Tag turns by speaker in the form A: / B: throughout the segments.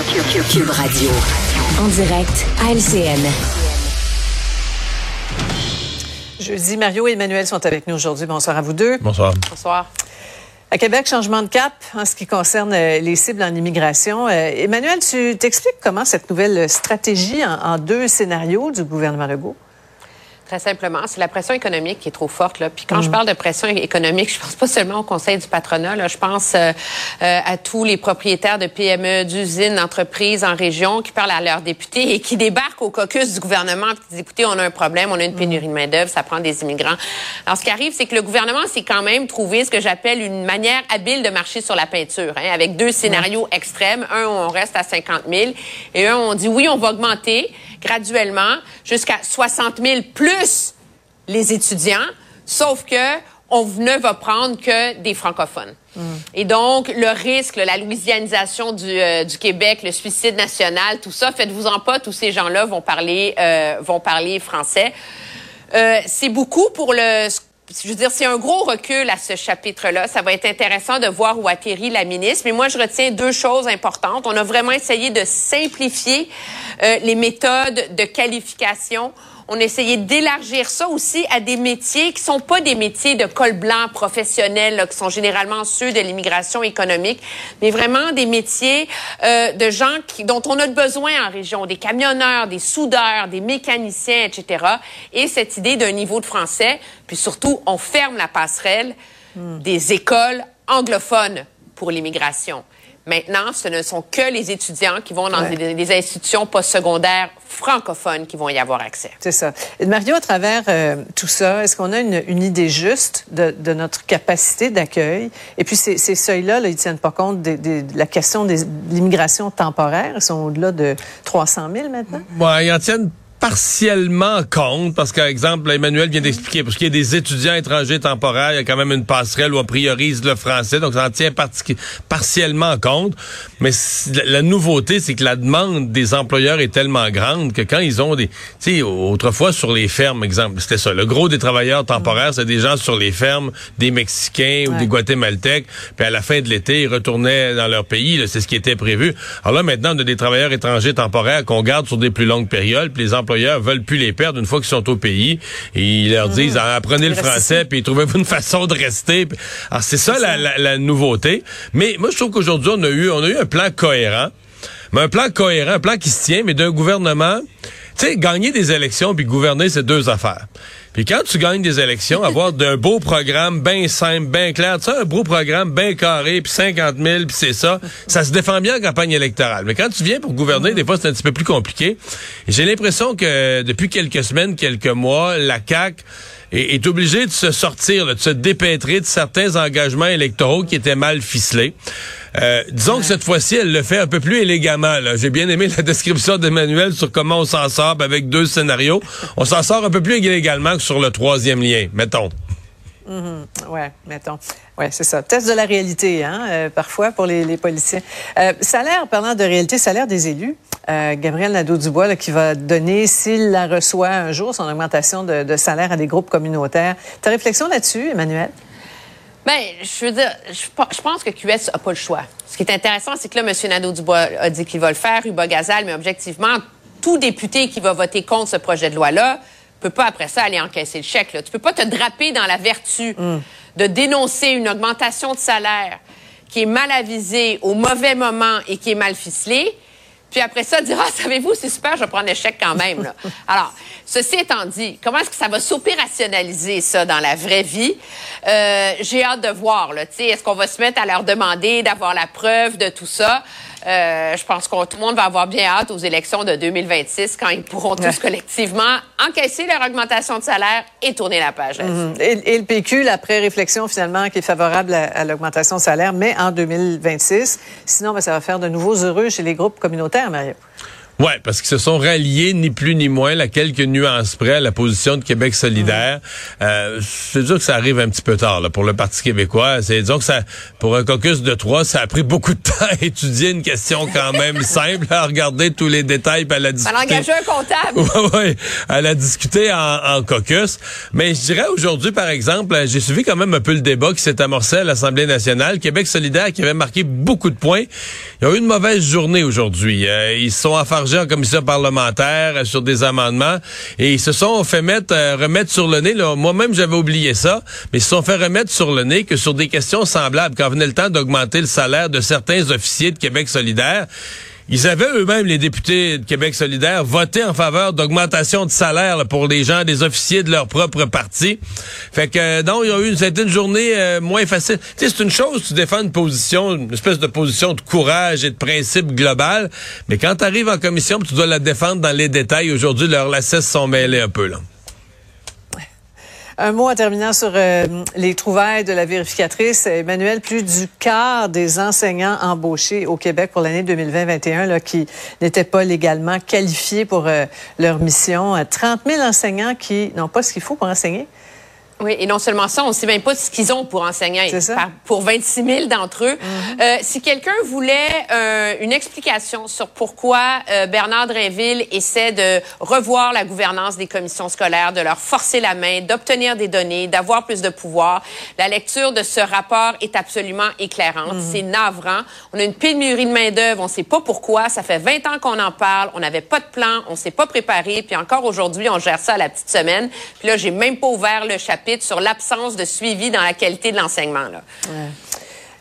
A: Cube Radio. En direct à LCN.
B: Jeudi, Mario et Emmanuel sont avec nous aujourd'hui. Bonsoir à vous deux.
C: Bonsoir.
D: Bonsoir.
B: À Québec, changement de cap en ce qui concerne euh, les cibles en immigration. Euh, Emmanuel, tu t'expliques comment cette nouvelle stratégie en, en deux scénarios du gouvernement Legault?
D: Très simplement, c'est la pression économique qui est trop forte. Là. Puis quand je parle de pression économique, je pense pas seulement au Conseil du patronat. Là. Je pense euh, euh, à tous les propriétaires de PME, d'usines, d'entreprises en région qui parlent à leurs députés et qui débarquent au caucus du gouvernement et qui disent, écoutez, on a un problème, on a une pénurie de main-d'œuvre, ça prend des immigrants. Alors, ce qui arrive, c'est que le gouvernement s'est quand même trouvé ce que j'appelle une manière habile de marcher sur la peinture, hein, avec deux scénarios extrêmes. Un, où on reste à 50 000 et un, où on dit, oui, on va augmenter graduellement jusqu'à 60 000 plus les étudiants, sauf que on ne va prendre que des francophones. Et donc, le risque, la louisianisation du, euh, Québec, le suicide national, tout ça, faites-vous-en pas, tous ces gens-là vont parler, euh, vont parler français. Euh, c'est beaucoup pour le... Je veux dire, c'est un gros recul à ce chapitre-là. Ça va être intéressant de voir où atterrit la ministre. Mais moi, je retiens deux choses importantes. On a vraiment essayé de simplifier euh, les méthodes de qualification. On a essayé d'élargir ça aussi à des métiers qui sont pas des métiers de col blanc professionnels, là, qui sont généralement ceux de l'immigration économique, mais vraiment des métiers euh, de gens qui, dont on a besoin en région, des camionneurs, des soudeurs, des mécaniciens, etc. Et cette idée d'un niveau de français, puis surtout, on ferme la passerelle des écoles anglophones pour l'immigration. Maintenant, ce ne sont que les étudiants qui vont dans
B: Ouais.
D: des, des institutions postsecondaires francophones qui vont y avoir accès.
B: C'est ça. Et Mario, à travers euh, tout ça, est-ce qu'on a une, une idée juste de, de notre capacité d'accueil? Et puis, ces, ces seuils-là, là, ils tiennent pas compte des- des- de la question des- de l'immigration temporaire. Ils sont au-delà de 300 000 maintenant.
C: Ouais, ils en tiennent partiellement compte, parce qu'exemple, Emmanuel vient d'expliquer, parce qu'il y a des étudiants étrangers temporaires, il y a quand même une passerelle où on priorise le français, donc ça en tient parti- partiellement compte. Mais la, nouveauté, c'est que la demande des employeurs est tellement grande que quand ils ont des... Tu sais, autrefois, sur les fermes, exemple, c'était ça. Le gros des travailleurs temporaires, c'est des gens sur les fermes, des Mexicains ou des Guatémaltèques, puis à la fin de l'été, ils retournaient dans leur pays, c'est ce qui était prévu. Alors là, maintenant, on a des travailleurs étrangers temporaires qu'on garde sur des plus longues périodes, puis les employeurs veulent plus les perdre une fois qu'ils sont au pays. Et ils leur disent, Ah, apprenez le français, puis trouvez-vous une façon de rester. Alors, c'est ça, la, la- la nouveauté. Mais moi, je trouve qu'aujourd'hui, on a eu, on a eu un plan cohérent. Mais un plan cohérent, un plan qui se tient, mais d'un gouvernement. Tu sais, gagner des élections puis gouverner, c'est deux affaires. Puis quand tu gagnes des élections, avoir d'un beau programme bien simple, bien clair, tu sais, un beau programme bien carré, puis 50 000, puis c'est ça, ça se défend bien en campagne électorale. Mais quand tu viens pour gouverner, des fois, c'est un petit peu plus compliqué. J'ai l'impression que depuis quelques semaines, quelques mois, la CAQ est, est obligée de se sortir, là, de se dépêtrer de certains engagements électoraux qui étaient mal ficelés. Euh, disons que cette fois-ci, elle le fait un peu plus élégamment. J'ai bien aimé la description d'Emmanuel sur comment on s'en sort avec deux scénarios. On s'en sort un peu plus également que sur le troisième lien, mettons.
B: Ouais, mettons. Ouais, c'est ça. Test de la réalité, hein, euh, parfois pour les, les policiers. Euh, salaire, parlant de réalité, salaire des élus. Euh, Gabriel Nadeau-Dubois, qui va donner, s'il la reçoit un jour, son augmentation de, salaire à des groupes communautaires. Ta réflexion là-dessus, Emmanuel?
D: Ben, je veux dire, je, pe- je pense que QS a pas le choix. Ce qui est intéressant, c'est que là, M. Nadeau-Dubois a dit qu'il va le faire, Hubert Gazal, mais objectivement, tout député qui va voter contre ce projet de loi-là peut pas, après ça, aller encaisser le chèque. Là. Tu peux pas te draper dans la vertu de dénoncer une augmentation de salaire qui est mal avisée au mauvais moment et qui est mal ficelée, puis après ça, dire, ah, savez-vous, c'est super, je vais prendre le chèque quand même. Là. Alors, ceci étant dit, comment est-ce que ça va s'opérationnaliser, ça, dans la vraie vie? Euh, J'ai hâte de voir, là. Tu sais, Est-ce qu'on va se mettre à leur demander d'avoir la preuve de tout ça? Euh, je pense que tout le monde va avoir bien hâte aux élections de 2026 quand ils pourront tous collectivement encaisser leur augmentation de salaire et tourner la page. là-dessus.
B: Et, et le PQ, l'après réflexion finalement, qui est favorable à, à l'augmentation de salaire, mais en 2026. Sinon, ben, ça va faire de nouveaux heureux chez les groupes communautaires, Mario.
C: Ouais, parce qu'ils se sont ralliés ni plus ni moins, à quelques nuances près, à la position de Québec solidaire. Euh, c'est sûr que ça arrive un petit peu tard là, pour le Parti québécois. C'est disons que ça, pour un caucus de trois, ça a pris beaucoup de temps à étudier une question quand même simple, à regarder tous les détails, puis à la discuter.
D: engager un comptable.
C: ouais, à la discuter en, en caucus. Mais je dirais aujourd'hui, par exemple, j'ai suivi quand même un peu le débat qui s'est amorcé à l'Assemblée nationale. Québec solidaire qui avait marqué beaucoup de points. Ils ont eu une mauvaise journée aujourd'hui. Euh, ils se sont en commission parlementaire euh, sur des amendements et ils se sont fait euh, remettre sur le nez. Moi-même, j'avais oublié ça, mais ils se sont fait remettre sur le nez que sur des questions semblables, quand venait le temps d'augmenter le salaire de certains officiers de Québec solidaire, ils avaient eux-mêmes, les députés de Québec solidaire, voté en faveur d'augmentation de salaire pour les gens, des officiers de leur propre parti. Fait que donc, il y a eu une journée euh, moins facile. Tu sais, c'est une chose, tu défends une position, une espèce de position de courage et de principe global, mais quand tu arrives en commission, tu dois la défendre dans les détails. Aujourd'hui, leurs lacets sont mêlés un peu là.
B: Un mot en terminant sur euh, les trouvailles de la vérificatrice. Emmanuel, plus du quart des enseignants embauchés au Québec pour l'année 2020-2021 qui n'étaient pas légalement qualifiés pour euh, leur mission. 30 000 enseignants qui n'ont pas ce qu'il faut pour enseigner.
D: Oui, et non seulement ça, on ne sait même pas ce qu'ils ont pour enseigner.
B: C'est ça.
D: pour 26 000 d'entre eux. Mm-hmm. euh, si quelqu'un voulait euh, une explication sur pourquoi euh, Bernard Drinville essaie de revoir la gouvernance des commissions scolaires, de leur forcer la main, d'obtenir des données, d'avoir plus de pouvoir, la lecture de ce rapport est absolument éclairante. Mm-hmm. C'est navrant. On a une pénurie de main-d'œuvre, on ne sait pas pourquoi. Ça fait 20 ans qu'on en parle. On n'avait pas de plan, on s'est pas préparé. Puis encore aujourd'hui, on gère ça à la petite semaine. Puis là, j'ai même pas ouvert le chapitre sur l'absence de suivi dans la qualité de l'enseignement.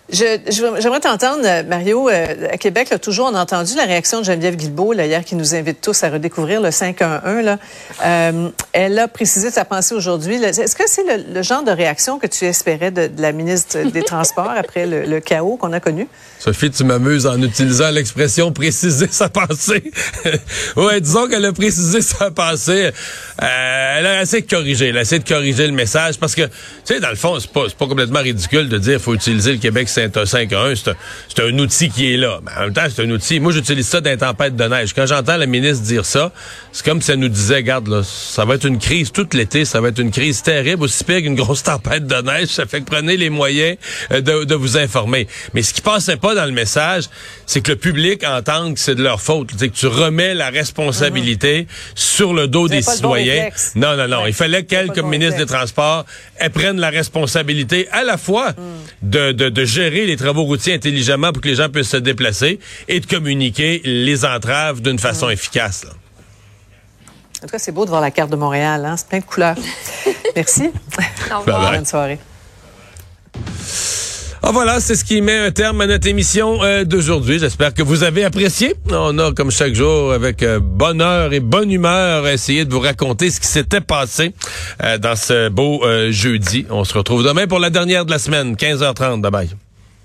B: J'aimerais t'entendre, euh, Mario. Euh, à Québec, là, toujours, on a entendu la réaction de Geneviève Guilbeault, là, hier, qui nous invite tous à redécouvrir le 511. Là. Euh, elle a précisé sa pensée aujourd'hui. Est-ce que c'est le, genre de réaction que tu espérais de, la ministre des Transports après le, chaos qu'on a connu?
C: Sophie, tu m'amuses en utilisant l'expression préciser sa pensée. ouais, disons qu'elle a précisé sa pensée. elle a essayé de corriger. Elle a essayé de corriger le message parce que, tu sais, dans le fond, c'est pas, pas complètement ridicule de dire qu'il faut utiliser le Québec c'est un 5 1, c'est un, outil qui est là. Mais en même temps, c'est un outil. Moi, j'utilise ça dans les tempêtes de neige. Quand j'entends la ministre dire ça, c'est comme si elle nous disait, regarde, là, ça va être une crise tout l'été, ça va être une crise terrible, aussi pire qu'une grosse tempête de neige. Ça fait que prenez les moyens euh, de, vous informer. Mais ce qui passait pas dans le message, c'est que le public entende que c'est de leur faute. C'est que tu remets la responsabilité mhm. sur le dos des citoyens. non, non, non. Il fallait qu'elle, comme ministre des Transports, elle prenne la responsabilité à la fois mm. de, de, de gérer les travaux routiers intelligemment pour que les gens puissent se déplacer et de communiquer les entraves d'une façon efficace.
B: En tout cas, c'est beau de voir la carte de Montréal. Hein? C'est plein de couleurs. Merci. Bonne soirée.
C: Ah voilà, c'est ce qui met un terme à notre émission euh, d'aujourd'hui. J'espère que vous avez apprécié. On a, comme chaque jour, avec euh, bonheur et bonne humeur, essayé de vous raconter ce qui s'était passé euh, dans ce beau jeudi. On se retrouve demain pour la dernière de la semaine, 15h30. Bye bye.